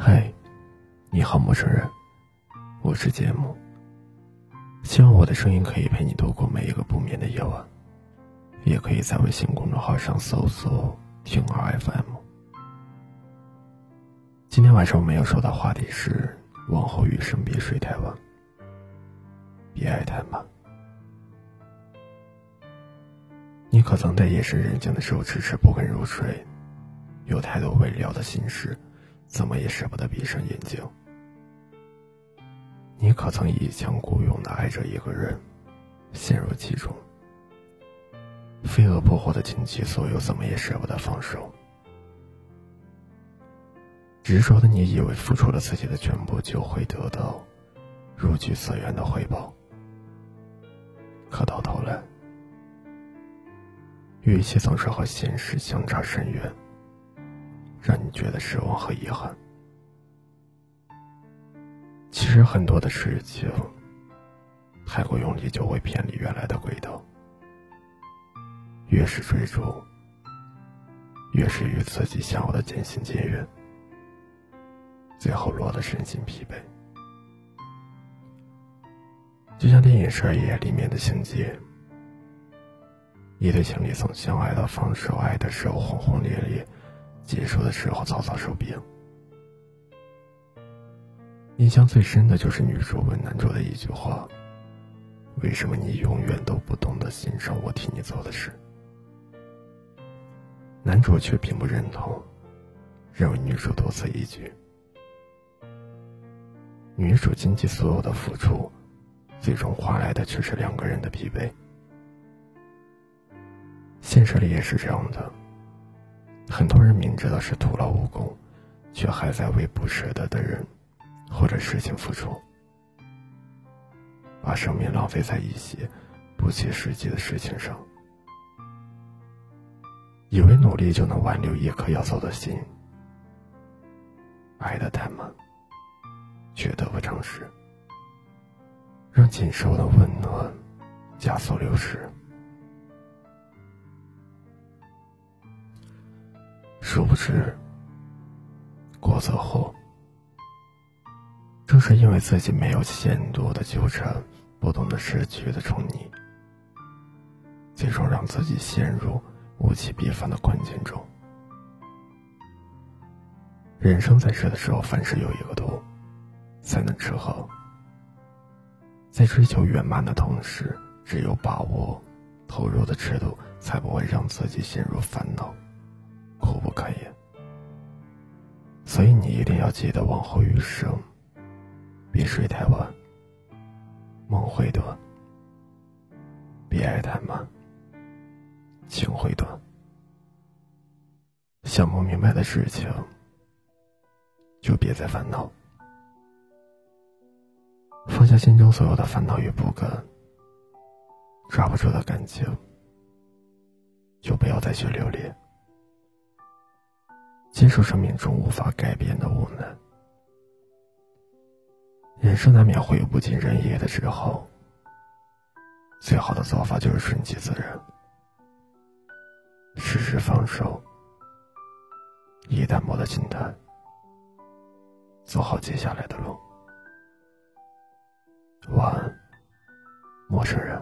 嗨，你好，陌生人，我是节目。希望我的声音可以陪你度过每一个不眠的夜晚，也可以在微信公众号上搜索“听儿 FM”。今天晚上我们要说的话题是：往后余生别睡太晚，别爱太满。你可曾在夜深人静的时候迟迟不肯入睡？有太多未了的心事，怎么也舍不得闭上眼睛。你可曾一腔孤勇的爱着一个人，陷入其中，飞蛾扑火的倾其所有，怎么也舍不得放手。执着的你以为付出了自己的全部就会得到如居所愿的回报，可到头来，运气总是和现实相差甚远。让你觉得失望和遗憾。其实很多的事情，太过用力就会偏离原来的轨道。越是追逐，越是与自己想要的渐行渐远，最后落得身心疲惫。就像电影《十二夜》里面的情节，一对情侣从相爱到放手，爱的时候轰轰烈烈。结束的时候草草收兵。印象最深的就是女主问男主的一句话：“为什么你永远都不懂得欣赏我替你做的事？”男主却并不认同，认为女主多此一举。女主倾其所有的付出，最终换来的却是两个人的疲惫。现实里也是这样的。很多人明知道是徒劳无功，却还在为不舍得的人或者事情付出，把生命浪费在一些不切实际的事情上，以为努力就能挽留一颗要走的心，爱的太满，却得不偿失，让仅剩的温暖加速流失。殊不知，过走后，正是因为自己没有限度的纠缠，不懂得失去的宠溺，最终让自己陷入物极必反的困境中。人生在世的时候，凡事有一个度，才能吃好。在追求圆满的同时，只有把握投入的尺度，才不会让自己陷入烦恼。苦不堪言，所以你一定要记得往后余生，别睡太晚，梦会短；别爱太满，情会短。想不明白的事情，就别再烦恼，放下心中所有的烦恼与不甘，抓不住的感情，就不要再去留恋。接受生命中无法改变的无奈，人生难免会有不尽人意的时候。最好的做法就是顺其自然，适时放手，以淡漠的心态，走好接下来的路。晚安，陌生人。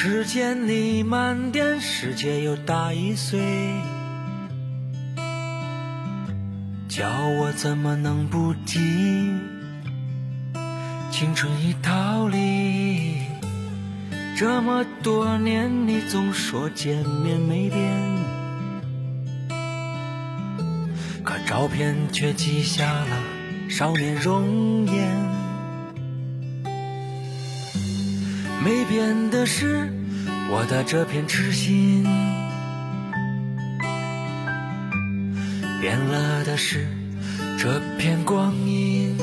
时间里慢点，世界又大一岁，叫我怎么能不记？青春已逃离，这么多年，你总说见面没变，可照片却记下了少年容颜。没变的是我的这片痴心，变了的是这片光阴。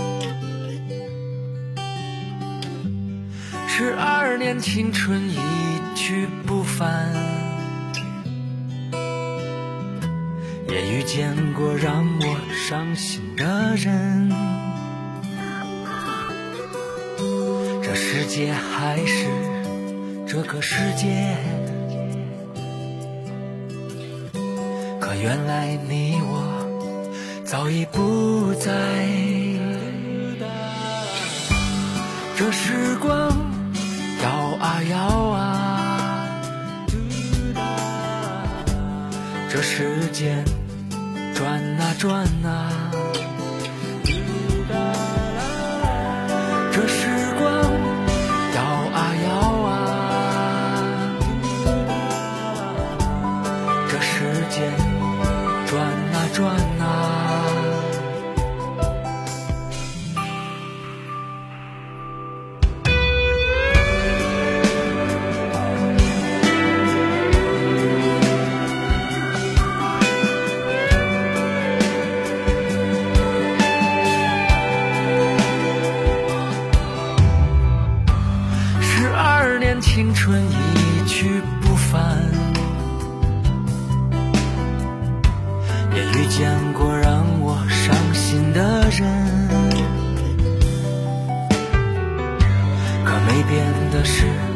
十二年青春一去不返，也遇见过让我伤心的人。世界还是这个世界，可原来你我早已不在。这时光。摇啊摇啊，这时间转啊转啊，转啊转啊。青春一去不返，见过让我伤心的人，可没变的是。